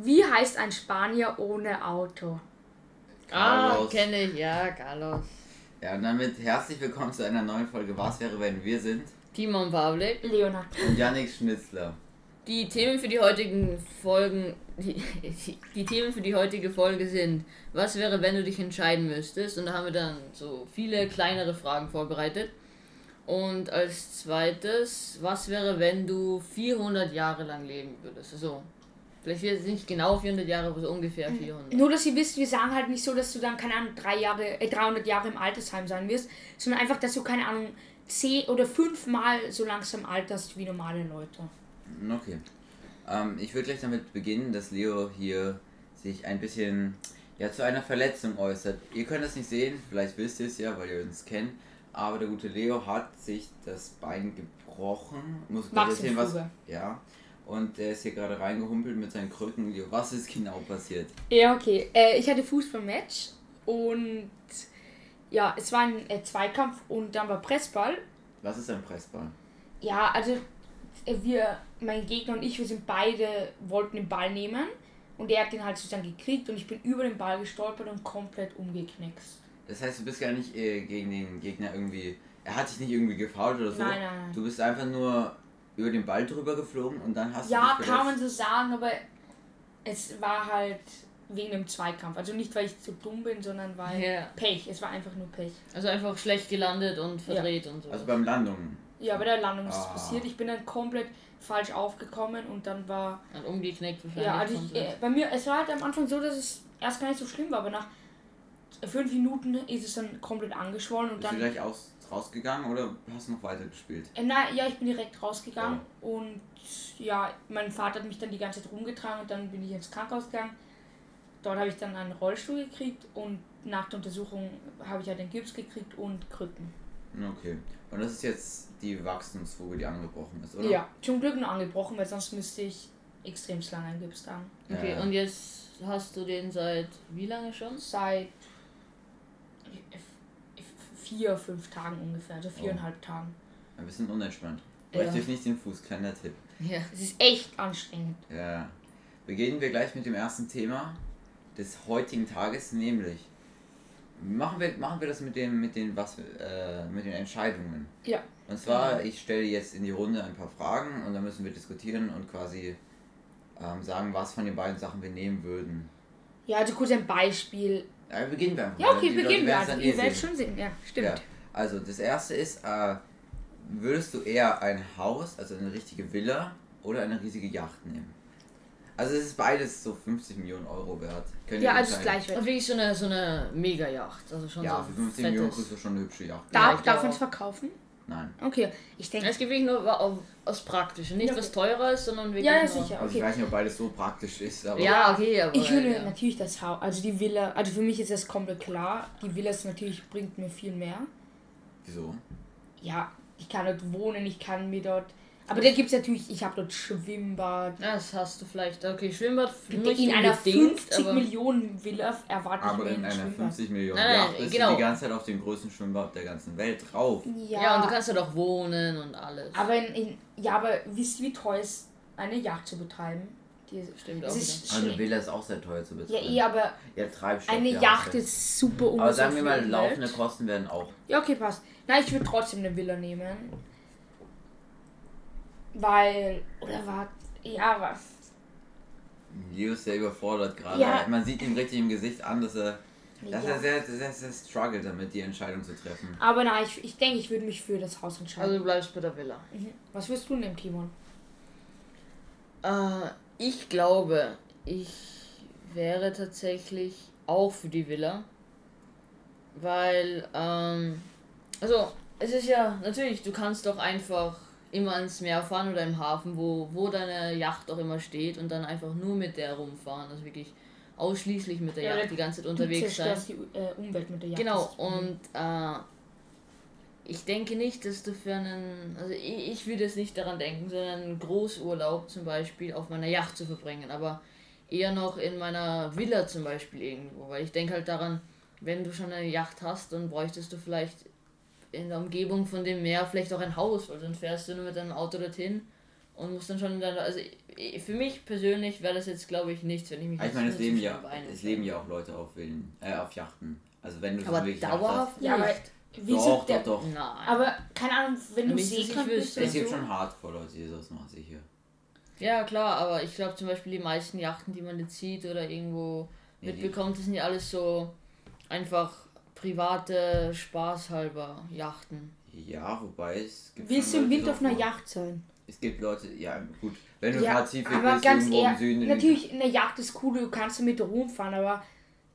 Wie heißt ein Spanier ohne Auto? Ah, Carlos. kenne ich, ja, Carlos. Ja, und damit herzlich willkommen zu einer neuen Folge Was wäre, wenn wir sind? Timon Pavlik. Leonard. Und Yannick Schnitzler. Die Themen für die heutigen Folgen, die, die, die Themen für die heutige Folge sind, was wäre, wenn du dich entscheiden müsstest? Und da haben wir dann so viele kleinere Fragen vorbereitet. Und als zweites, was wäre, wenn du 400 Jahre lang leben würdest? Also, vielleicht jetzt nicht genau 400 Jahre, aber so ungefähr 400. Nur, dass ihr wisst, wir sagen halt nicht so, dass du dann, keine Ahnung, drei Jahre, äh, 300 Jahre im Altersheim sein wirst, sondern einfach, dass du, keine Ahnung, zehn oder fünfmal so langsam alterst wie normale Leute. Okay. Ähm, ich würde gleich damit beginnen, dass Leo hier sich ein bisschen ja, zu einer Verletzung äußert. Ihr könnt es nicht sehen, vielleicht wisst ihr es ja, weil ihr uns kennt. Aber der gute Leo hat sich das Bein gebrochen. Muss gleich erzählen, was. Ja. Und er ist hier gerade reingehumpelt mit seinen Krücken. Was ist genau passiert? Ja, okay. Äh, ich hatte Fußballmatch und ja, es war ein äh, Zweikampf und dann war Pressball. Was ist ein Pressball? Ja, also äh, wir, mein Gegner und ich, wir sind beide, wollten den Ball nehmen und er hat den halt sozusagen gekriegt und ich bin über den Ball gestolpert und komplett umgeknickst. Das heißt, du bist gar nicht äh, gegen den Gegner irgendwie. Er hat dich nicht irgendwie gefault oder so. Nein, nein, nein. Du bist einfach nur über den Ball drüber geflogen und dann hast Ja, du. dich kann man so sagen, aber es war halt wegen dem Zweikampf. Also nicht, weil ich zu dumm bin, sondern weil Ja. Pech. Es war einfach nur Pech. Also einfach schlecht gelandet und verdreht und so. Also beim Landungen. Ja, bei der Landung ist es Ah. passiert. Ich bin dann komplett falsch aufgekommen und dann war Dann umgeknickt wahrscheinlich. Ja, also ich, äh, bei mir, es war halt am Anfang so, dass es erst gar nicht so schlimm war, aber nach fünf Minuten ist es dann komplett angeschwollen und Bist du dann. gleich aus, rausgegangen oder hast du noch weiter gespielt? Äh, na, ja, ich bin direkt rausgegangen und ja, mein Vater hat mich dann die ganze Zeit rumgetragen und dann bin ich ins Krankenhaus gegangen. Dort habe ich dann einen Rollstuhl gekriegt und nach der Untersuchung habe ich halt den Gips gekriegt und Krücken. Okay. Und das ist jetzt die Wachstumsfuge, die angebrochen ist, oder? Ja, zum Glück nur angebrochen, weil sonst müsste ich extrem lange einen Gips tragen. Okay, Ja. und jetzt hast du den seit wie lange schon? Seit vier, fünf Tagen ungefähr, also viereinhalb Tagen. Ein bisschen unentspannt. Ja. Euch nicht den Fuß, kleiner Tipp. Ja. Es ist echt anstrengend. Ja. Beginnen wir gleich mit dem ersten Thema des heutigen Tages, nämlich machen wir, machen wir das mit dem mit den was äh, mit den Entscheidungen. Ja. Und zwar, ich stelle jetzt in die Runde ein paar Fragen und dann müssen wir diskutieren und quasi ähm, sagen, was von den beiden Sachen wir nehmen würden. Ja, also kurz ein Beispiel. Ja, beginnen wir einfach. Ja, okay, Die Leute beginnen wir. Also, ihr werdet schon sehen. Ja, stimmt. Ja. Also das erste ist, äh, würdest du eher ein Haus, also eine richtige Villa oder eine riesige Yacht nehmen? Also es ist beides so 50 Millionen Euro wert. Könnt Ja, also entscheiden. gleich Und wirklich so eine, so eine Mega-Yacht. Also schon Ja, so für ein 50 Millionen kriegst du schon eine hübsche Yacht. Ja, Darf, ich darf man es verkaufen? Nein. Okay, ich denke. Es gibt wirklich nur auf- aus Praktisch. Nicht Ja, was okay. teurer ist, sondern wirklich. Ja, ja, nur- sicher. Also ich Okay. weiß nicht, ob beides so praktisch ist, aber Ja, okay, aber. Ich würde ja. natürlich das Haus, also die Villa, also für mich ist das komplett klar. Die Villa ist natürlich, bringt mir viel mehr. wieso? Ja, ich kann dort wohnen, ich kann mir dort. Aber da gibt es natürlich, ich habe dort Schwimmbad. Ja, das hast du vielleicht. Okay, Schwimmbad In einer unbedingt, 50 aber- Millionen Villa Aber in ein einer Schwimmbad. 50 Millionen nein, Yacht bist genau. du die ganze Zeit auf dem größten Schwimmbad der ganzen Welt drauf. Ja, Ja, und du kannst ja doch wohnen und alles. aber in, in, ja, aber wisst ihr, wie teuer es ist, eine Yacht zu betreiben? Die, Stimmt auch ist Also. Villa ist auch sehr teuer zu Ja, bezahlen. eh, aber Ja, Treibstoff. eine ja, Yacht ist super Aber umsonst sagen wir mal, laufende. Kosten werden auch. Ja, okay, passt. Nein, ich würde trotzdem eine Villa nehmen. Weil, oder war, ja, was? Leo ist sehr überfordert gerade. Ja. Man sieht ihm richtig im Gesicht an, dass er, dass Ja. er sehr, sehr, sehr struggelt damit, die Entscheidung zu treffen. Aber nein, ich, ich denke, ich würde mich für das Haus entscheiden. Also du bleibst bei der Villa. mhm. Was wirst du nehmen, Timon? Äh, ich glaube, ich wäre tatsächlich auch für die Villa. Weil, ähm, also, es ist ja, natürlich, du kannst doch einfach immer ans Meer fahren oder im Hafen, wo, wo deine Yacht auch immer steht und dann einfach nur mit der rumfahren. Also wirklich ausschließlich mit der Ja, Yacht die ganze Zeit unterwegs sein. die äh, Umwelt mit der Yacht. Genau, und äh, ich denke nicht, dass du für einen, also ich, ich würde jetzt nicht daran denken, sondern einen Großurlaub zum Beispiel auf meiner Yacht zu verbringen, aber eher noch in meiner Villa zum Beispiel irgendwo, weil ich denke halt daran, wenn du schon eine Yacht hast, dann bräuchtest du vielleicht in der Umgebung von dem Meer vielleicht auch ein Haus, weil dann fährst du nur mit deinem Auto dorthin und muss dann schon dann, also ich- für mich persönlich wäre das jetzt glaube ich nichts, wenn ich mich Ich jetzt meine, es leben ja, es leben ja auch Leute auf Villen, äh, auf Yachten. Also wenn du so Aber wirklich Yacht dauerhaft Ja, aber nicht. wieso Doch, der, doch, doch. Nein. Aber keine Ahnung, wenn du ich seekrank wüsste. bist Es gibt so. schon Hardcore-Leute, die sowas machen, sicher. Ja, klar, aber ich glaube zum Beispiel die meisten Yachten, die man jetzt sieht oder irgendwo Nee, die- mitbekommt, das sind ja alles so einfach private, spaßhalber Yachten. Ja, wobei es gibt Willst du im Winter auf einer Yacht sein? Es gibt Leute, ja gut, wenn du Ja, Pazifik aber bist, ganz irgendwo im ehrlich, Süden. in- natürlich, eine Yacht ist cool, du kannst damit rumfahren, aber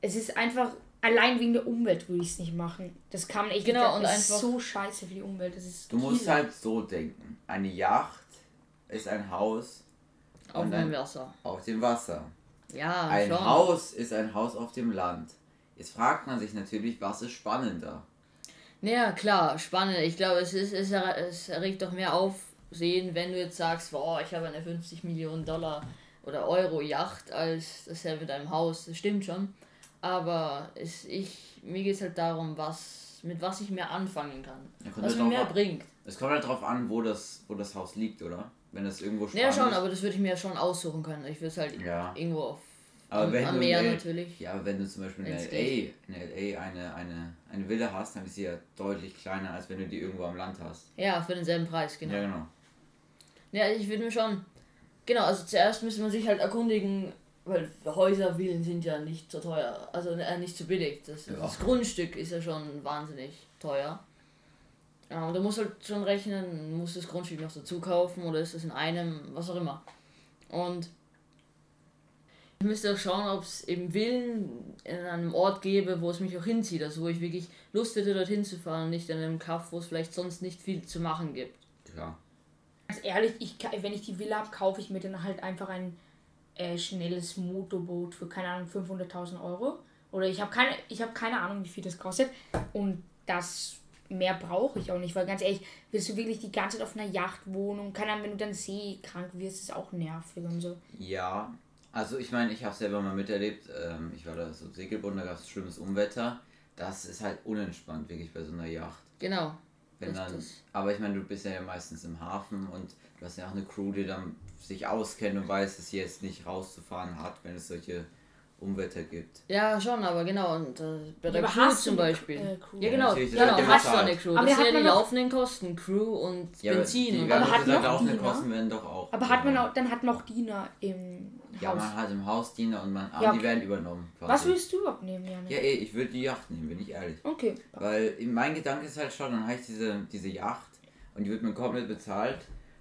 es ist einfach, allein wegen der Umwelt würde ich es nicht machen. Das kann man echt Genau, nicht, und das einfach- ist so scheiße für die Umwelt. Das ist Du musst Killer. halt so denken. Eine Yacht ist ein Haus Auf Und dem Wasser. auf dem Wasser. Ja, Ein schon. Haus ist ein Haus auf dem Land. Jetzt fragt man sich natürlich, was ist spannender? Ja, klar, spannend. Ich glaube, es, ist, es, es erregt doch mehr Aufsehen, wenn du jetzt sagst, boah, ich habe eine 50 Millionen Dollar oder Euro Yacht, als das ja mit einem Haus. Das stimmt schon. Aber es, ich, mir geht es halt darum, was, mit was ich mehr anfangen kann. Ja, Was mir mehr an. bringt. Es kommt halt drauf an, wo das, wo das Haus liegt, oder? Wenn das irgendwo spannend Ja, schon, ist. aber das würde ich mir schon aussuchen können. Ich würde es halt Ja. irgendwo auf, Aber am, wenn am du Meer natürlich. Ja, aber wenn du zum Beispiel in Wenn's LA, in LA eine, eine, eine Villa hast, dann ist sie ja deutlich kleiner, als wenn du die irgendwo am Land hast. Ja, für denselben Preis, genau. Ja, genau. Ja, ich würde mir schon. Genau, also zuerst müsste man sich halt erkundigen, weil Häuser, Villen sind ja nicht so teuer. Also äh, nicht so billig. Das, Ja. das Grundstück ist ja schon wahnsinnig teuer. Ja, und du musst halt schon rechnen, musst das Grundstück noch dazu kaufen oder ist das in einem, was auch immer. Und ich müsste auch schauen, ob es eben Villen in einem Ort gäbe, wo es mich auch hinzieht. Also wo ich wirklich Lust hätte, dorthin zu fahren und nicht in einem Kaff, wo es vielleicht sonst nicht viel zu machen gibt. Klar. Ganz ehrlich, ich, wenn ich die Villa habe, kaufe ich mir dann halt einfach ein äh, schnelles Motorboot für, keine Ahnung, 500.000 Euro. Oder ich habe keine, ich habe keine Ahnung, wie viel das kostet. Und das mehr brauche ich auch nicht, weil ganz ehrlich, willst du wirklich die ganze Zeit auf einer Yacht wohnen und keine Ahnung, wenn du dann seekrank wirst, ist auch nervig und so. Ja, also ich meine, ich habe selber mal miterlebt, ähm, ich war da so Segelboot, da gab es schlimmes Unwetter. Das ist halt unentspannt, wirklich bei so einer Yacht. Genau. Wenn dann, aber ich meine, du bist ja meistens im Hafen und du hast ja auch eine Crew, die dann sich auskennt und weiß, dass sie jetzt nicht rauszufahren hat, wenn es solche Unwetter gibt. Ja, schon, aber genau. Und äh, bei der aber Crew hast du zum Beispiel. Äh, Crew? Ja, Ja, genau. das genau, ja hast du eine Crew. Aber das sind ja die man noch- laufenden Kosten, Crew und Ja, aber Benzin. die und werden hat noch laufende Diener? Kosten werden doch auch. Aber hat man auch, dann hat man auch Diener im Ja, Haus. man hat im Haus Diener und man, Ja, die okay. werden übernommen. Was willst du überhaupt nehmen, Janik? Ja, ey, ich würde die Yacht nehmen, bin ich ehrlich. Okay. Weil mein Gedanke ist halt schon, dann habe ich diese, diese Yacht und die wird mir komplett bezahlt.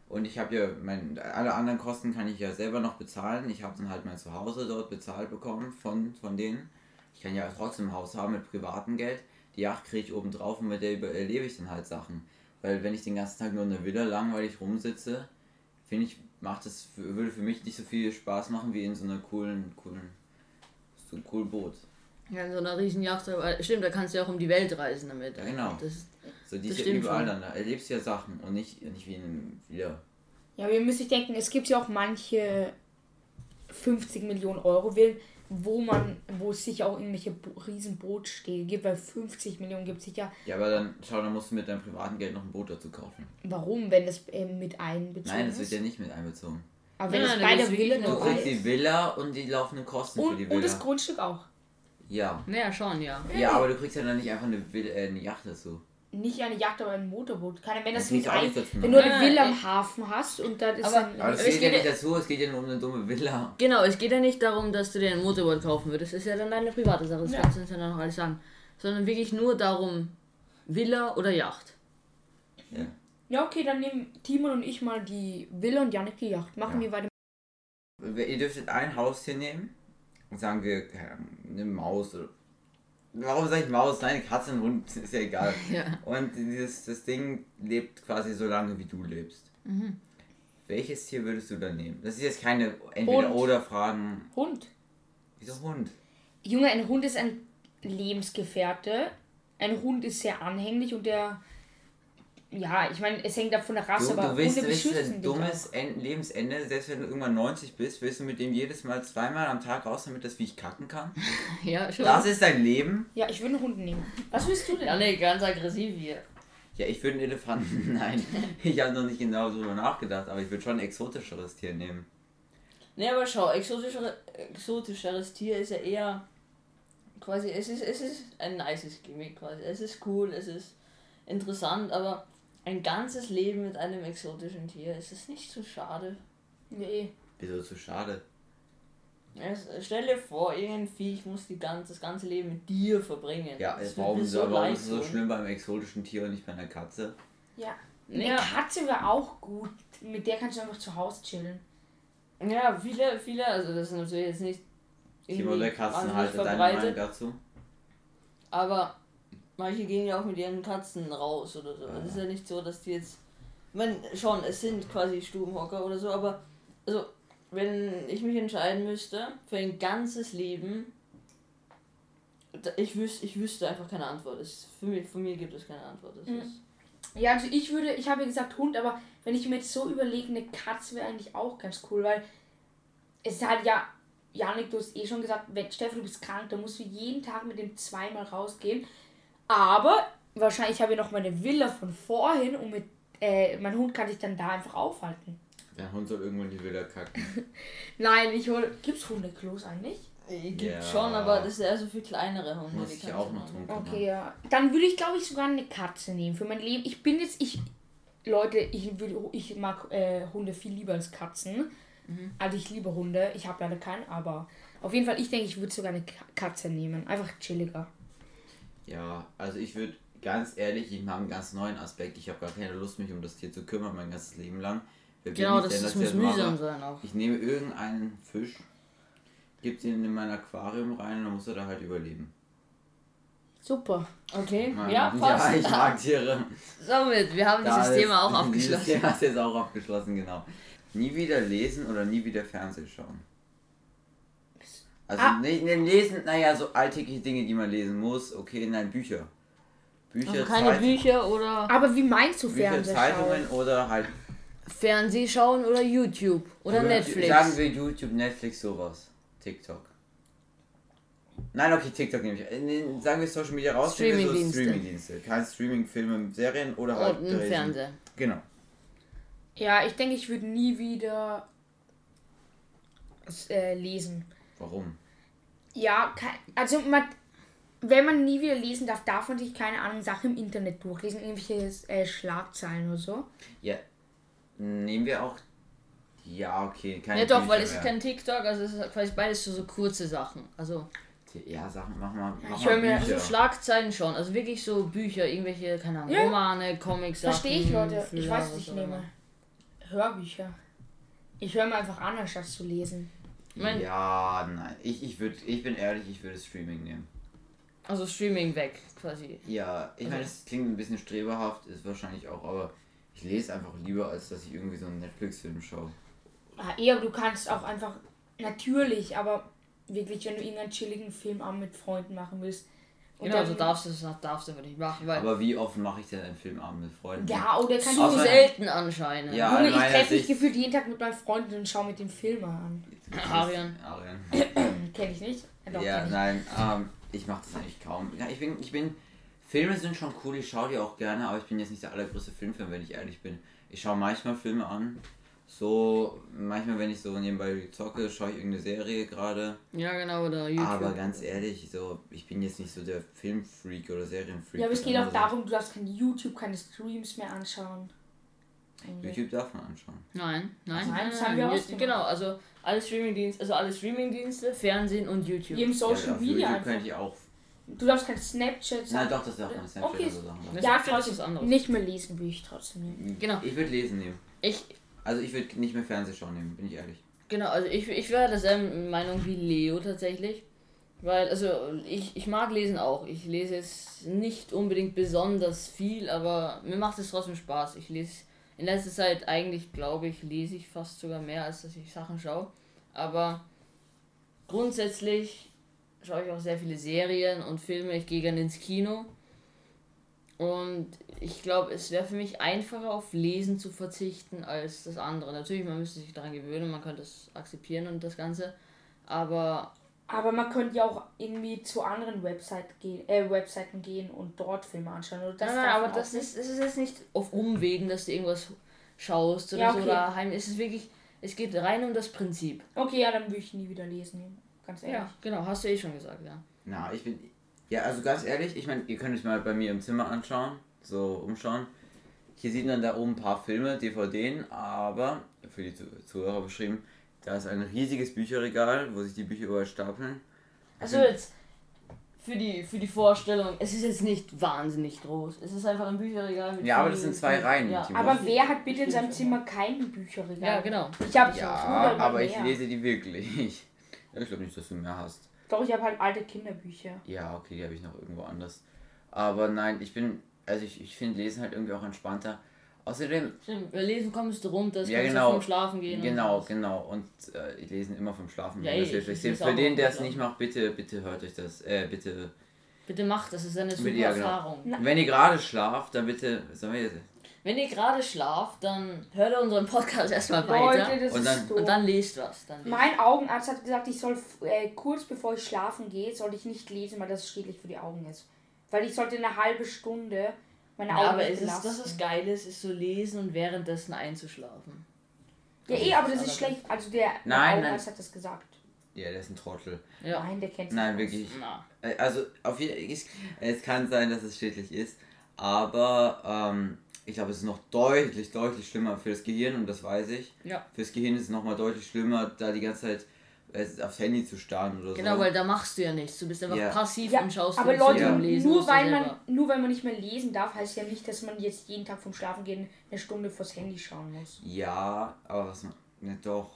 Und ich habe ja, mein, alle anderen Kosten kann ich ja selber noch bezahlen. Ich habe dann halt mein Zuhause dort bezahlt bekommen von, von denen. Ich kann ja trotzdem ein Haus haben mit privatem Geld. Die Yacht kriege ich oben drauf und mit der über- erlebe ich dann halt Sachen. Weil wenn ich den ganzen Tag nur in der Villa langweilig rumsitze, finde ich, macht es für, würde für mich nicht so viel Spaß machen wie in so einer coolen, coolen, so einem coolen Boot. Ja, in so einer riesen Yacht. aber Stimmt, da kannst du ja auch um die Welt reisen damit. Ja, genau. Das, So, die Das ist ja überall schon. dann, da erlebst du ja Sachen und nicht, nicht wie in einem Villa. Ja, wir müssen sich denken, es gibt ja auch manche 50 Millionen Euro Villen, wo man, wo es sicher auch irgendwelche Bo riesen Bootstege gibt, weil 50 Millionen gibt es sicher. Ja, aber dann, schau, dann musst du mit deinem privaten Geld noch ein Boot dazu kaufen. Warum, wenn das ähm, mit einbezogen Nein, das ist? wird ja nicht mit einbezogen. Aber wenn es nein, bei das der Villa Du kriegst die. Villa und die laufenden Kosten für die Und, Villa. und das Grundstück auch. ja. ja, schon, ja. Ja, aber du kriegst ja dann nicht einfach eine, Villa, äh, eine Yacht dazu. Nicht eine Yacht, aber ein Motorboot. Keine, wenn das Das ein, wenn du eine Villa am Hafen hast und dann ist Aber- dann. Aber es zählt ja geht nicht dazu, es geht ja nur um eine dumme Villa. Genau, es geht ja nicht darum, dass du dir ein Motorboot kaufen würdest. Das ist ja dann deine private Sache. Das Ja. kannst du uns ja dann noch alles sagen. Sondern wirklich nur darum, Villa oder Yacht. Ja. ja, okay, dann nehmen Timon und ich mal die Villa und Janik die Yacht. Machen Ja. wir weiter. Ihr dürftet ein Haustier nehmen und sagen wir, eine Maus oder. Warum sage ich Maus? Nein, Katze, ein Hund, ist ja egal. Ja. Und dieses, das Ding lebt quasi so lange, wie du lebst. Mhm. Welches Tier würdest du dann nehmen? Das ist jetzt keine Entweder-Oder-Fragen. Hund. Wieso Hund? Junge, ein Hund ist ein Lebensgefährte. Ein Hund ist sehr anhänglich und der. Ja, ich meine, es hängt ab von der Rasse, Du, aber du willst, Hunde willst ein dummes End Lebensende, selbst wenn du irgendwann 90 bist, willst du mit dem jedes Mal zweimal am Tag raus, damit das Viech kacken kann? Ja, schon. Das ist dein Leben? Ja, ich würde einen Hund nehmen. Was willst du denn? ja, nee, ganz aggressiv hier. Ja, ich würde einen Elefanten. Nein, ich habe noch nicht genau darüber nachgedacht, aber ich würde schon ein exotischeres Tier nehmen. Ne, aber schau, exotischere, exotischeres Tier ist ja eher quasi, es ist, es ist ein nices Gimmick quasi. Es ist cool, es ist interessant, aber ein ganzes Leben mit einem exotischen Tier, ist es nicht zu schade? Nee. Wieso zu schade? Es, stell dir vor, irgendein Viech muss die ganze, das ganze Leben mit dir verbringen. Ja, Das es, warum, so, warum ist es so schlimm beim exotischen Tier und nicht bei einer Katze? Ja. Eine Ja. Katze wäre auch gut. Mit der kannst du einfach zu Hause chillen. Ja, viele, viele, also das ist natürlich jetzt nicht Timo der Katzenhalter, deine Meinung dazu? Aber manche gehen ja auch mit ihren Katzen raus oder so. Es ist ja nicht so, dass die jetzt. Ich meine, schon, es sind quasi Stubenhocker oder so, aber also, wenn ich mich entscheiden müsste für ein ganzes Leben, ich wüsste, ich wüsste einfach keine Antwort. Es, für, mich, für mir gibt es keine Antwort. Das Mhm. Ja, also ich würde, ich habe ja gesagt Hund, aber wenn ich mir jetzt so überlege, eine Katze wäre eigentlich auch ganz cool, weil es ist halt ja, Janik, du hast eh schon gesagt, wenn Stefan, du bist krank, dann musst du jeden Tag mit dem zweimal rausgehen. Aber wahrscheinlich habe ich noch meine Villa von vorhin und mit, äh, mein Hund kann sich dann da einfach aufhalten. Der Hund soll irgendwann die Wilder kacken. Nein, ich hol. Gibt's Hundeklos eigentlich? gibt Ja. schon, aber das ist eher so für kleinere Hunde. Muss ich auch noch tun. Okay, ja. Dann würde ich, glaube ich, sogar eine Katze nehmen für mein Leben. Ich bin jetzt, ich, Leute, ich, würde, ich mag äh, Hunde viel lieber als Katzen. Also ich liebe Hunde. Ich habe leider keinen, aber auf jeden Fall, ich denke, ich würde sogar eine Ka- Katze nehmen. Einfach chilliger. Ja, also ich würde ganz ehrlich, ich mache einen ganz neuen Aspekt. Ich habe gar keine Lust, mich um das Tier zu kümmern, mein ganzes Leben lang. Wer Genau, das, denn, das muss mühsam sein auch. Ich nehme irgendeinen Fisch, gebe den in mein Aquarium rein und dann muss er da halt überleben. Super. Okay, Mein- ja, passt. Ja, ich mag Tiere. Somit, wir haben Da dieses Thema auch Dieses abgeschlossen. Thema ist jetzt auch abgeschlossen, genau. Nie wieder lesen oder nie wieder Fernsehen schauen. Also Ah. nicht ne, lesen, naja, so alltägliche Dinge, die man lesen muss. Okay, nein, Bücher. Bücher, Also keine Zeit- Bücher oder Aber wie meinst du Bücher, Fernsehen Zeitungen schauen? oder halt Fernseh schauen oder YouTube oder Oder Netflix. Sagen wir YouTube, Netflix, sowas. TikTok. Nein, okay, TikTok nehme ich. Sagen wir Social Media raus. wir so Streamingdienste. Streamingdienste. Kein Streaming, Filme, Serien oder halt. und. Fernseher. Genau. Ja, ich denke, ich würde nie wieder äh, lesen. Warum? Ja, also man, wenn man nie wieder lesen darf, darf man sich keine Ahnung Sachen im Internet durchlesen, irgendwelche äh, Schlagzeilen oder so. Ja. Nehmen wir auch. Ja, okay. Keine Ja doch, Bücher weil es ist kein TikTok, also es ist quasi beides so, so kurze Sachen. Also, Ja, Sachen, mach mal. Mach ich mal hör mir- also Schlagzeilen schon, also wirklich so Bücher, irgendwelche, keine Ahnung, Ja. Romane, Comics, Verstehe ich, Leute. Ich weiß, was was ich nehme. Hörbücher. Ich höre mir einfach an, anstatt zu lesen. Mein- ja, nein. Ich, ich, würd, ich bin ehrlich, ich würde Streaming nehmen. Also Streaming weg, quasi. Ja, ich meine, es klingt ein bisschen streberhaft, ist wahrscheinlich auch, aber ich lese einfach lieber, als dass ich irgendwie so einen Netflix-Film schaue. Ah, eher, du kannst auch einfach, natürlich, aber wirklich, wenn du irgendeinen chilligen Filmabend mit Freunden machen willst. Und Genau, dann- so darfst du es darfst du aber nicht machen, weil Aber wie oft mache ich denn einen Filmabend mit Freunden? Ja, oder kann zu ich Außer- selten anscheinend. Ja, Junge, ich treffe mich gefühlt jeden Tag mit meinen Freunden und schaue mit den Film an. Arian. Arian. Kenne ich nicht? Äh, Doch, ja, ich. nein, ähm, ich mache das eigentlich kaum. Ja, ich bin, ich bin, Filme sind schon cool, ich schaue die auch gerne, aber ich bin jetzt nicht der allergrößte Filmfan, wenn ich ehrlich bin. Ich schaue manchmal Filme an, so, manchmal wenn ich so nebenbei zocke, schaue ich irgendeine Serie gerade. Ja, genau, oder YouTube. Aber ganz ehrlich, so, ich bin jetzt nicht so der Filmfreak oder Serienfreak. Ja, aber es geht auch darum, du darfst kein YouTube, keine Streams mehr anschauen. Sind. YouTube darf man anschauen. Nein, nein, Nein, nein, das nein, haben wir nein. ausgemacht. Genau, also alle Streamingdienste, also alle Streamingdienste, Fernsehen und YouTube. Jedem Social ja, auf Media YouTube einfach. könnte ich auch. Du darfst kein Snapchat Nein, sagen. doch, das darf man. Snapchat Okay. oder so Sachen. Das Ja, ist was trotzdem. anderes. Nicht mehr lesen würde ich trotzdem nehmen. Genau. Ich würde lesen nehmen. Ich, Also ich würde nicht mehr Fernsehschauen nehmen, bin ich ehrlich. genau, also ich, ich wäre derselben Meinung wie Leo tatsächlich. Weil, also ich, ich mag lesen auch. Ich lese jetzt nicht unbedingt besonders viel, aber mir macht es trotzdem Spaß. Ich lese in letzter Zeit eigentlich, glaube ich, lese ich fast sogar mehr, als dass ich Sachen schaue. Aber grundsätzlich schaue ich auch sehr viele Serien und Filme. Ich gehe gerne ins Kino. Und ich glaube, es wäre für mich einfacher auf Lesen zu verzichten als das andere. Natürlich, man müsste sich daran gewöhnen, man könnte es akzeptieren und das Ganze. Aber Aber man könnte ja auch irgendwie zu anderen Website gehen, äh, Webseiten gehen und dort Filme anschauen. Oder das nein, nein, aber das ist, das ist jetzt nicht auf Umwegen, dass du irgendwas schaust oder Ja, so okay. daheim. Es ist wirklich, es geht rein um das Prinzip. Okay, ja, dann würde ich nie wieder lesen. Ganz ehrlich. Ja, genau, hast du eh schon gesagt, ja. Na, ich bin. Ja, also ganz ehrlich, ich meine, ihr könnt euch mal bei mir im Zimmer anschauen, so umschauen. Hier sieht man da oben ein paar Filme, DVDen, aber für die Zu- Zuhörer beschrieben, da ist ein riesiges Bücherregal, wo sich die Bücher überall stapeln. Also jetzt für die, für die Vorstellung, es ist jetzt nicht wahnsinnig groß. Es ist einfach ein Bücherregal mit Ja, aber das sind zwei. Reihen, Ja. Aber wer hat bitte in seinem Zimmer kein Bücherregal? ja genau. Ich habe Ja, aber ich lese die wirklich. Ich glaube nicht, dass du mehr hast. Doch, ich habe halt alte Kinderbücher. Ja, okay, die habe ich noch irgendwo anders. Aber nein, ich bin, also ich, ich finde Lesen halt irgendwie auch entspannter. Außerdem, Stimmt, bei Lesen kommst du runter, das Ja, kannst genau. du vom Schlafen gehen. und genau, so. genau. Und äh, ich lese immer vom Schlafen. Ja, gehen, das ich- hilft ich euch. Für den, der es nicht macht, bitte, bitte hört euch das. Äh, bitte. Bitte macht das, ist eine super Ja, genau. Erfahrung. Wenn ihr gerade schlaft, dann bitte. Sollen wir jetzt? Wenn ihr gerade schlaft, dann hört unseren Podcast erstmal weiter. Leute, das Und dann- und dann lest was. Dann lest. Mein Augenarzt hat gesagt, ich soll äh, kurz bevor ich schlafen gehe, soll ich nicht lesen, weil das schädlich für die Augen ist. Weil ich sollte eine halbe Stunde meine Ja, Augen aber nicht es ist, belasten. das was Geiles ist so lesen und währenddessen einzuschlafen. Ja, eh, aber das ist Aber- schlecht. Also der, Nein, Augenarzt hat das gesagt. Ja, der ist ein Trottel. Ja. Nein, der kennt sich Nein, aus. wirklich. Na. Äh, Also, auf jeden ich, es kann sein, dass es schädlich ist, aber ähm, ich glaube, es ist noch deutlich, deutlich schlimmer für das Gehirn und das weiß ich. Ja. Fürs Gehirn ist es nochmal deutlich schlimmer, da die ganze Zeit aufs Handy zu starren oder Genau, so. weil da machst du ja nichts. Du bist einfach Ja. passiv Ja, und schaust aber dir Leute, beim Lesen nur weil, man, selber. nur weil man nicht mehr lesen darf, heißt ja nicht, dass man jetzt jeden Tag vom Schlafen gehen eine Stunde vors Handy schauen muss. Ja, aber was man. Ne, doch.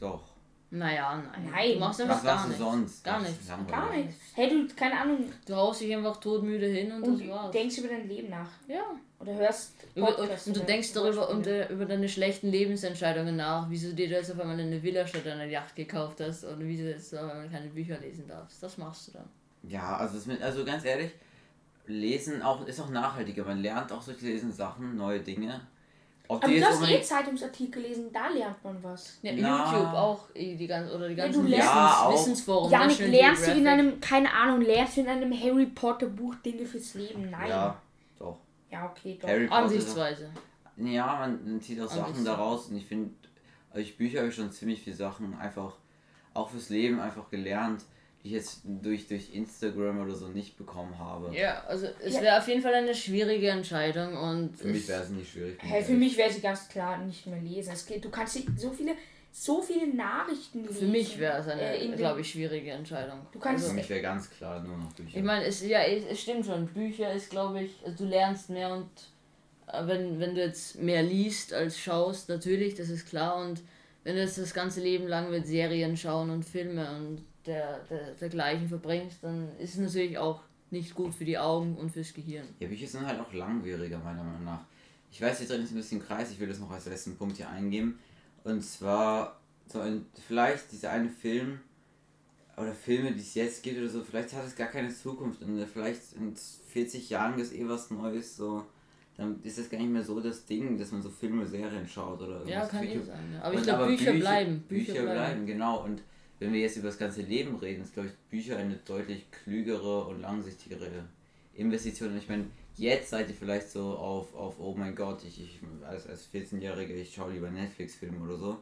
Doch. Naja, nein. Nein. Du machst einfach Was gar machst du nichts. sonst? Gar nichts. Gar nichts. Hey, du, keine Ahnung, Du haust dich einfach todmüde hin und, und das war's. denkst über dein Leben nach. ja. Oder hörst und, Podcasts und du denkst darüber und, äh, über deine schlechten Lebensentscheidungen nach, wieso dir jetzt auf einmal eine Villa statt einer Yacht gekauft hast und wieso jetzt auf einmal keine Bücher lesen darfst. Das machst du dann. Ja, also, das mit, also ganz ehrlich, Lesen auch, ist auch nachhaltiger. Man lernt auch durch Lesen Sachen, neue Dinge. Ob Aber du hast eh Zeitungsartikel gelesen, da lernt man was. Ja, Na. YouTube auch, eh, die ganzen, oder die Ja, ganzen du lernst- Ja, auch. Wissens, Wissensforum. Janik, National lernst du in einem, keine Ahnung, lernst du in einem Harry Potter Buch Dinge fürs Leben? Nein. Ja. Ja, okay, doch. Harry Potter. Ansichtsweise. Ja, man, man zieht auch Sachen daraus und ich finde, durch Bücher habe ich schon ziemlich viele Sachen einfach, auch fürs Leben einfach gelernt, die ich jetzt durch, durch Instagram oder so nicht bekommen habe. Ja, also es Ja. wäre auf jeden Fall eine schwierige Entscheidung und Für mich wäre es nicht schwierig. Hey, für ehrlich. mich wäre sie ganz klar nicht mehr lesen. Es geht, du kannst sie- so viele, so viele Nachrichten lesen. für mich wäre es äh, eine, in den- glaube ich, schwierige Entscheidung. Du kannst- Für also, mich wäre ganz klar nur noch Bücher. ich meine, es ja, es, es stimmt schon. Bücher ist, glaube ich, also du lernst mehr und äh, wenn, wenn du jetzt mehr liest als schaust, natürlich, das ist klar. Und wenn du jetzt das ganze Leben lang mit Serien schauen und Filme und der, der, dergleichen verbringst, dann ist es natürlich auch nicht gut für die Augen und fürs Gehirn. Ja, Bücher sind halt auch langwieriger, meiner Meinung nach. Ich weiß, jetzt drin ist ein bisschen Kreis, ich will das noch als letzten Punkt hier eingeben. Und zwar, so ein, vielleicht dieser eine Film oder Filme, die es jetzt gibt oder so, vielleicht hat es gar keine Zukunft und vielleicht in 40 Jahren ist eh was Neues, so. Dann ist das gar nicht mehr so das Ding, dass man so Filme, Serien schaut oder Ja, irgendwas. kann eh Bücher- sein. Ja. Aber ich Und glaube, aber Bücher, bleiben. Bücher, Bücher, bleiben. bleiben, genau. Und wenn wir jetzt über das ganze Leben reden, ist, glaube ich, Bücher eine deutlich klügere und langsichtigere Investition. Und ich meine, jetzt seid ihr vielleicht so auf, auf oh mein Gott, ich, ich als, als 14-Jähriger, ich schaue lieber Netflix-Filme oder so.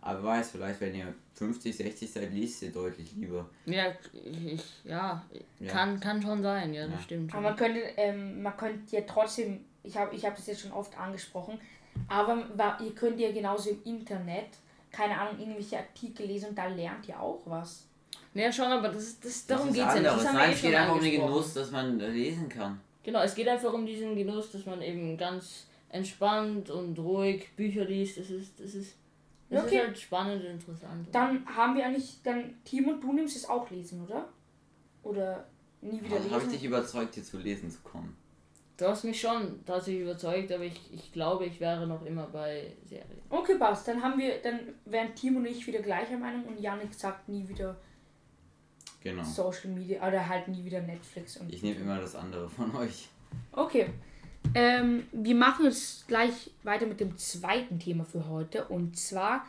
Aber weiß, vielleicht, wenn ihr 50, 60 seid, liest ihr deutlich lieber. Ja, ich, ja, Ja. Kann, kann schon sein, ja, das Ja. stimmt. Aber Schon. man könnte, ähm, man könnte ja trotzdem, ich habe ich hab das jetzt schon oft angesprochen, aber ihr könnt ja genauso im Internet, keine Ahnung, irgendwelche Artikel lesen und da lernt ihr auch was. Ja, schon, aber das, das, darum das ist geht es ja nicht. Das eh geht einfach um den. Genuss, dass man lesen kann. Genau, es geht einfach um diesen Genuss, dass man eben ganz entspannt und ruhig Bücher liest. Das ist, das ist, das Okay. ist halt spannend und interessant. Dann haben wir eigentlich, dann, Timo, du nimmst es auch lesen, oder? Oder nie wieder Habe ich lesen? dich überzeugt, hier zu lesen zu kommen? Du hast mich schon tatsächlich überzeugt, aber ich, ich glaube, ich wäre noch immer bei Serien. Okay, passt. Dann haben wir, dann wären Timo und ich wieder gleicher Meinung und Janik sagt nie wieder Genau. Social Media oder halt nie wieder Netflix und Ich nehme immer das andere von euch. Okay. Ähm, wir machen jetzt gleich weiter mit dem zweiten Thema für heute. Und zwar,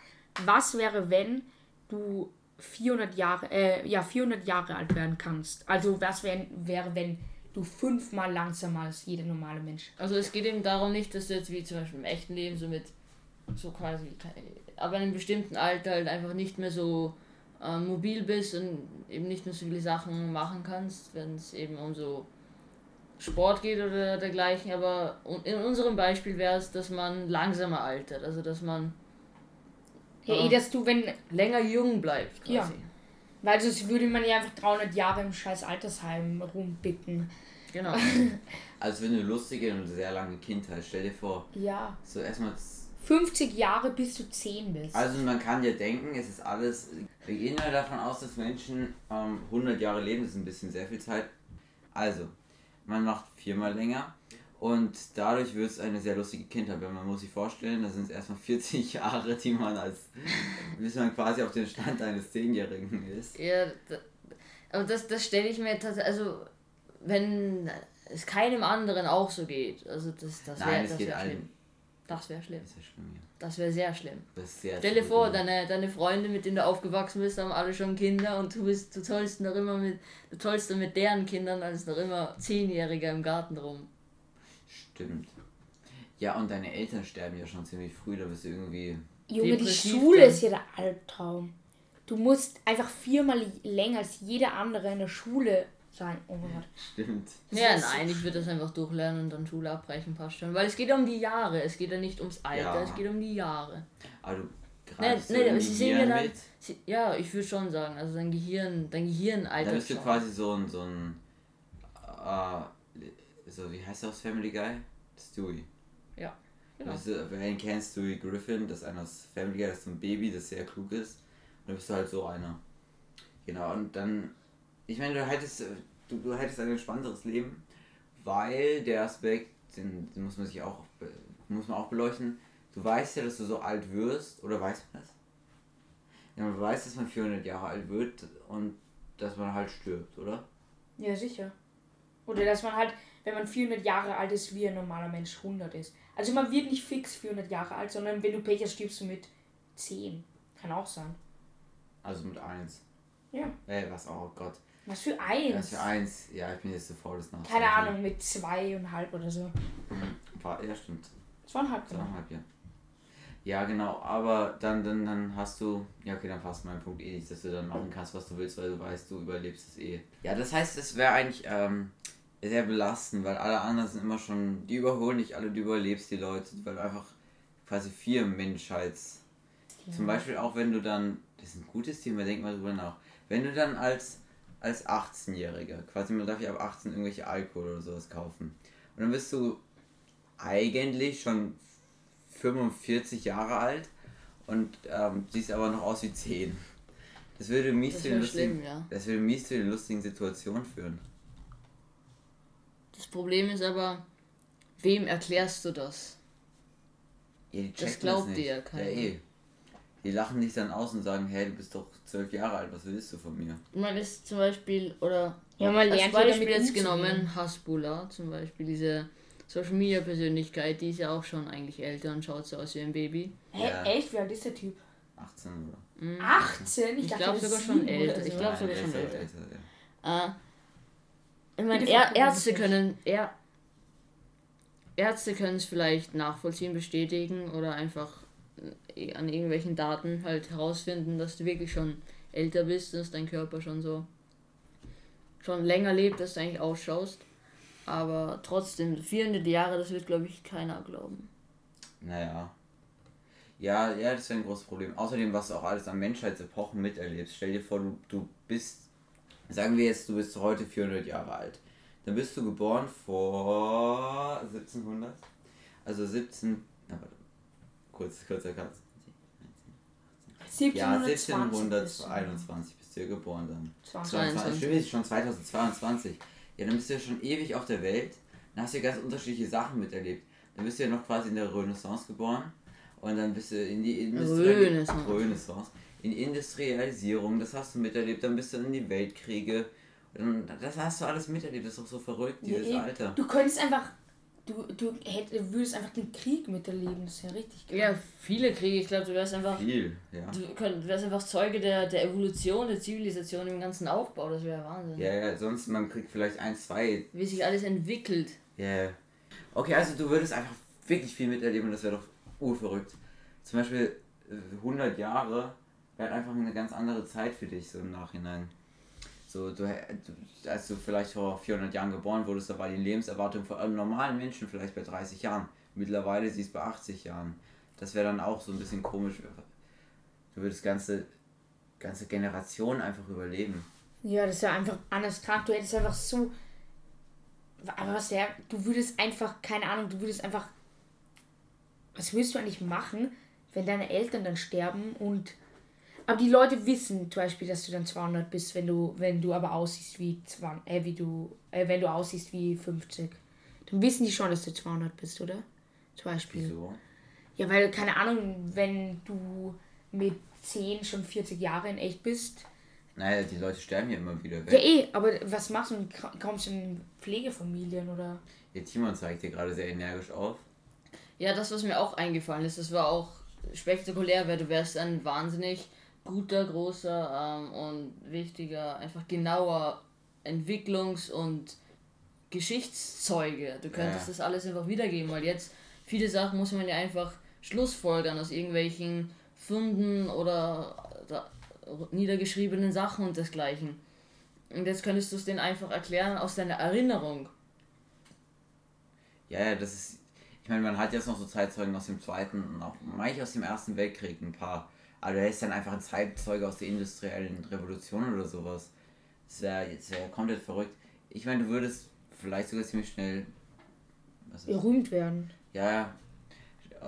was wäre, wenn du 400 Jahre, äh, ja, 400 Jahre alt werden kannst. Also was wär, wäre, wenn du fünfmal langsamer als jeder normale Mensch. Also es geht eben darum nicht, dass du jetzt wie zum Beispiel im echten Leben so mit so quasi, aber in einem bestimmten Alter halt einfach nicht mehr so äh, mobil bist und eben nicht mehr so viele Sachen machen kannst, wenn es eben um so Sport geht oder dergleichen. Aber in unserem Beispiel wäre es, dass man langsamer altert, also dass man ja, eh, dass du, wenn länger jung bleibt. Quasi. Ja. Weil sonst würde man ja einfach 300 Jahre im scheiß Altersheim rumbitten. Genau. also wenn du lustige und sehr lange Kindheit, stell dir vor. Ja. So erstmal 50 Jahre bis du 10 bist. Also man kann ja denken, es ist alles. Wir gehen ja davon aus, dass Menschen ähm, 100 Jahre leben, das ist ein bisschen sehr viel Zeit. Also, man macht viermal länger und dadurch wird es eine sehr lustige Kindheit, wenn man muss sich vorstellen, da sind es erstmal 40 Jahre, die man als, bis man quasi auf den Stand eines Zehnjährigen ist. Ja, aber das, das stelle ich mir tatsächlich, also wenn es keinem anderen auch so geht, also das, das wäre das wär schlimm. Das wäre schlimm. Das wäre schlimm, ja. Das wäre sehr schlimm. Sehr Stell dir vor, deine, deine Freunde, mit denen du aufgewachsen bist, haben alle schon Kinder und du bist, du tollst noch immer mit, du tollst mit deren Kindern als noch immer Zehnjähriger im Garten rum. Stimmt. Ja, und deine Eltern sterben ja schon ziemlich früh, da bist du irgendwie. Junge, die Schule dann. ist ja der Albtraum. Du musst einfach viermal länger als jeder andere in der Schule sein. Oh Gott. Stimmt. Ja, nein, ich würde das einfach durchlernen und dann Schule abbrechen, passt schon. Weil es geht um die Jahre, es geht ja nicht ums Alter, ja. es geht um die Jahre. Aber du greifst nee, nee, sie sehen ja dann, sie, Ja, ich würde schon sagen, also dein Gehirn, dein Gehirn altert Da bist du quasi so ein, so ein, uh, so wie heißt der aus Family Guy? Stewie. Ja. Genau. Weißt du, wer ihn kennt, Stewie Griffin, das ist einer aus Family Guy, das ist so ein Baby, das sehr klug ist. Und dann bist du halt so einer. Genau, und dann, ich meine, du hättest, du, du hättest ein spannenderes Leben, weil der Aspekt, den, den muss man sich auch, muss man auch beleuchten, du weißt ja, dass du so alt wirst, oder weißt du das? Ja, man weiß, dass man 400 Jahre alt wird und dass man halt stirbt, oder? Ja, sicher. Oder dass man halt, wenn man 400 Jahre alt ist, wie ein normaler Mensch 100 ist. Also man wird nicht fix 400 Jahre alt, sondern wenn du Pech hast, stirbst du mit 10. Kann auch sein. Also mit 1. Ja. Ey, was? Oh Gott. Was für 1? Was für 1? Ja, ich bin jetzt so voll das nach. Keine Ahnung, mit 2,5 oder so. Mhm. Ja, stimmt. 2,5, genau. 2,5, ja. Ja, genau, aber dann, dann, dann hast du, ja okay, dann passt mein Punkt eh nicht, dass du dann machen kannst, was du willst, weil du weißt, du überlebst es eh. Ja, das heißt, es wäre eigentlich ähm, sehr belastend, weil alle anderen sind immer schon, die überholen nicht alle, du überlebst die Leute, weil du einfach quasi vier Menschheits... Ja. Zum Beispiel auch wenn du dann, das ist ein gutes Thema, denk mal drüber nach, wenn du dann als, als 18-Jähriger, quasi man darf ja ab 18 irgendwelche Alkohol oder sowas kaufen, und dann bist du eigentlich schon 45 Jahre alt und ähm, siehst aber noch aus wie 10. Das würde mies, das zu, den lustigen, ja. das würde mies zu den lustigen Situationen führen. Das Problem ist aber, wem erklärst du das? Ja, das glaubt dir ja keiner. Ja, eh. Die lachen dich dann aus und sagen, hey, du bist doch zwölf Jahre alt, was willst du von mir? Man ist zum Beispiel, oder ja, man als Beispiel jetzt genommen, Hasbula zum Beispiel, diese Social Media Persönlichkeit, die ist ja auch schon eigentlich älter und schaut so aus wie ein Baby. Hä, ja. echt? Wie alt ist der Typ? 18 oder? Mhm. 18? Ich, ich glaube sogar schon älter. So. Ich glaube sogar schon älter. älter ja. äh, ich meine, Ärzte können, er, Ärzte können es vielleicht nachvollziehen, bestätigen oder einfach an irgendwelchen Daten halt herausfinden, dass du wirklich schon älter bist, dass dein Körper schon so schon länger lebt, als du eigentlich ausschaust. Aber trotzdem, 400 Jahre, das wird, glaube ich, keiner glauben. Naja. Ja, ja, das wäre ein großes Problem. Außerdem, was du auch alles an Menschheitsepochen miterlebst. Stell dir vor, du, du bist, sagen wir jetzt, du bist heute 400 Jahre alt. Dann bist du geboren vor 1700. Also 17, na warte, kurz, kurzer Cut. 1720 ja, 1721 bist du ja geboren dann. 22. Stimmt, schon 2022. Ja, dann bist du ja schon ewig auf der Welt. Dann hast du ja ganz unterschiedliche Sachen miterlebt. Dann bist du ja noch quasi in der Renaissance geboren. Und dann bist du in die Renaissance. Renaissance. In Industrialisierung, das hast du miterlebt. Dann bist du in die Weltkriege. Und das hast du alles miterlebt. Das ist doch so verrückt, dieses ja, Alter. Du könntest einfach du, du, hätt, würdest einfach den Krieg miterleben, das ist ja richtig geil. Ja, viele Kriege, ich glaube, du wärst einfach. Viel, ja. Du, könnt, du wärst einfach Zeuge der, der Evolution, der Zivilisation im ganzen Aufbau, das wäre Wahnsinn. Ja, ja, sonst man kriegt vielleicht ein, zwei. Wie sich alles entwickelt. Ja. Yeah. Okay, also du würdest einfach wirklich viel miterleben und das wäre doch urverrückt. Zum Beispiel 100 äh, Jahre wäre einfach eine ganz andere Zeit für dich, so im Nachhinein. So, du, als du vielleicht vor 400 Jahren geboren wurdest, da war die Lebenserwartung von einem normalen Menschen vielleicht bei 30 Jahren. Mittlerweile sie ist bei 80 Jahren. Das wäre dann auch so ein bisschen komisch. Du würdest ganze, ganze Generationen einfach überleben. Ja, das ist ja einfach anders krank. Du hättest einfach so. Aber was ja, du würdest einfach, keine Ahnung, du würdest einfach. Was würdest du eigentlich machen, wenn deine Eltern dann sterben und aber die Leute wissen zum Beispiel, dass du dann 200 bist, wenn du, wenn du aber aussiehst wie 20, äh, wie du, äh, wenn du aussiehst wie 50. Dann wissen die schon, dass du 200 bist, oder? Zum Beispiel. Wieso? Ja, weil, keine Ahnung, wenn du mit 10 schon 40 Jahre in echt bist. Naja, die Leute sterben ja immer wieder weg. Ja, eh, aber was machst du? Kommst du in Pflegefamilien oder? Ja, Timon zeigt dir gerade sehr energisch auf. Ja, das, was mir auch eingefallen ist, das war auch spektakulär, weil du wärst dann wahnsinnig guter, großer ähm, und wichtiger, einfach genauer Entwicklungs- und Geschichtszeuge. Du könntest ja. das alles einfach wiedergeben, weil jetzt viele Sachen muss man ja einfach schlussfolgern aus irgendwelchen Funden oder niedergeschriebenen Sachen und desgleichen. Und jetzt könntest du es denen einfach erklären aus deiner Erinnerung. Ja, ja, das ist. Ich meine, man hat jetzt noch so Zeitzeugen aus dem Zweiten und auch manche aus dem Ersten Weltkrieg, ein paar. Aber du ist dann einfach ein Zeitzeuge aus der industriellen Revolution oder sowas. Das wäre jetzt wär komplett verrückt. Ich meine, du würdest vielleicht sogar ziemlich schnell berühmt werden. Ja,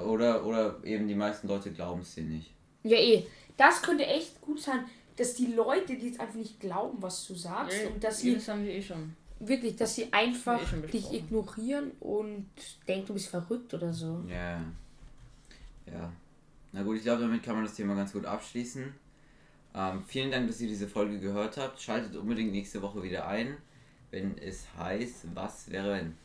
oder, oder eben die meisten Leute glauben es dir nicht. Ja, eh. Das könnte echt gut sein, dass die Leute, die jetzt einfach nicht glauben, was du sagst, ja, und dass sie. Das haben wir eh schon. Wirklich, dass sie einfach eh dich ignorieren und denken, du bist verrückt oder so. Ja. Ja. Na gut, ich glaube, damit kann man das Thema ganz gut abschließen. Ähm, vielen Dank, dass ihr diese Folge gehört habt. Schaltet unbedingt nächste Woche wieder ein, wenn es heißt, was wäre wenn.